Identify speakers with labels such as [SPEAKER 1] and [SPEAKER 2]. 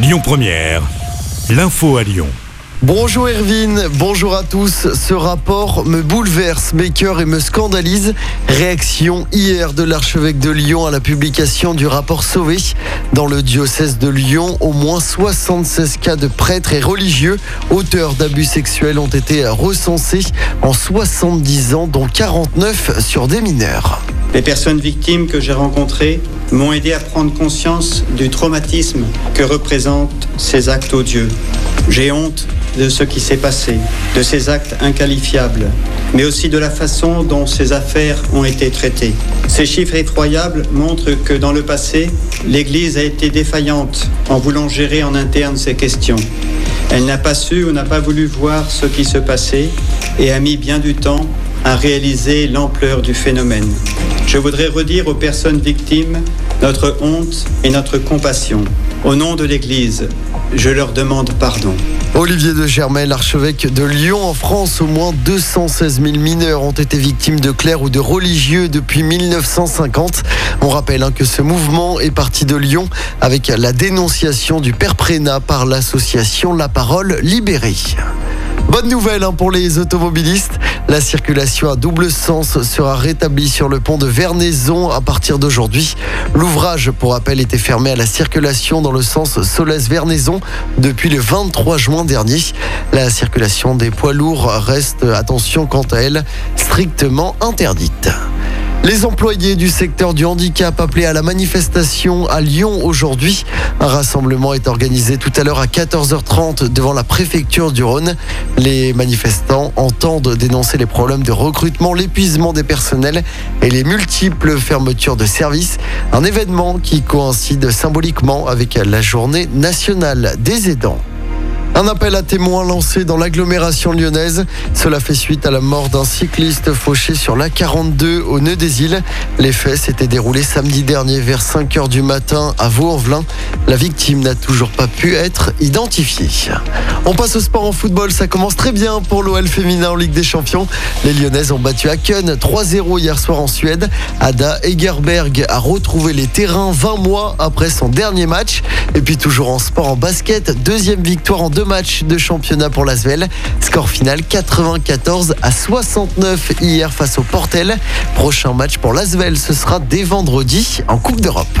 [SPEAKER 1] Lyon Première, l'info à Lyon.
[SPEAKER 2] Bonjour Erwin, bonjour à tous. Ce rapport me bouleverse, m'écœure et me scandalise. Réaction hier de l'archevêque de Lyon à la publication du rapport Sauvé. Dans le diocèse de Lyon, au moins 76 cas de prêtres et religieux auteurs d'abus sexuels ont été recensés en 70 ans, dont 49 sur des mineurs.
[SPEAKER 3] Les personnes victimes que j'ai rencontrées m'ont aidé à prendre conscience du traumatisme que représentent ces actes odieux. J'ai honte de ce qui s'est passé, de ces actes inqualifiables, mais aussi de la façon dont ces affaires ont été traitées. Ces chiffres effroyables montrent que dans le passé, l'Église a été défaillante en voulant gérer en interne ces questions. Elle n'a pas su ou n'a pas voulu voir ce qui se passait et a mis bien du temps à réaliser l'ampleur du phénomène. Je voudrais redire aux personnes victimes notre honte et notre compassion. Au nom de l'Église, je leur demande pardon.
[SPEAKER 2] Olivier de Germel, archevêque de Lyon. En France, au moins 216 000 mineurs ont été victimes de clercs ou de religieux depuis 1950. On rappelle hein, que ce mouvement est parti de Lyon avec la dénonciation du père Prénat par l'association La Parole Libérée. Bonne nouvelle hein, pour les automobilistes. La circulation à double sens sera rétablie sur le pont de Vernaison à partir d'aujourd'hui. L'ouvrage, pour rappel, était fermé à la circulation dans le sens Solès-Vernaison depuis le 23 juin dernier. La circulation des poids lourds reste, attention quant à elle, strictement interdite. Les employés du secteur du handicap appelés à la manifestation à Lyon aujourd'hui. Un rassemblement est organisé tout à l'heure à 14h30 devant la préfecture du Rhône. Les manifestants entendent dénoncer les problèmes de recrutement, l'épuisement des personnels et les multiples fermetures de services. Un événement qui coïncide symboliquement avec la journée nationale des aidants. Un appel à témoins lancé dans l'agglomération lyonnaise. Cela fait suite à la mort d'un cycliste fauché sur l'A42 au nœud des îles. Les faits s'étaient déroulés samedi dernier vers 5 h du matin à Vaux-en-Velin. La victime n'a toujours pas pu être identifiée. On passe au sport en football. Ça commence très bien pour l'OL féminin en Ligue des Champions. Les Lyonnaises ont battu Aken 3-0 hier soir en Suède. Ada Egerberg a retrouvé les terrains 20 mois après son dernier match. Et puis toujours en sport en basket, deuxième victoire en deux matchs de championnat pour l'Asvel. Score final 94 à 69 hier face au Portel. Prochain match pour l'Asvel, ce sera dès vendredi en Coupe d'Europe.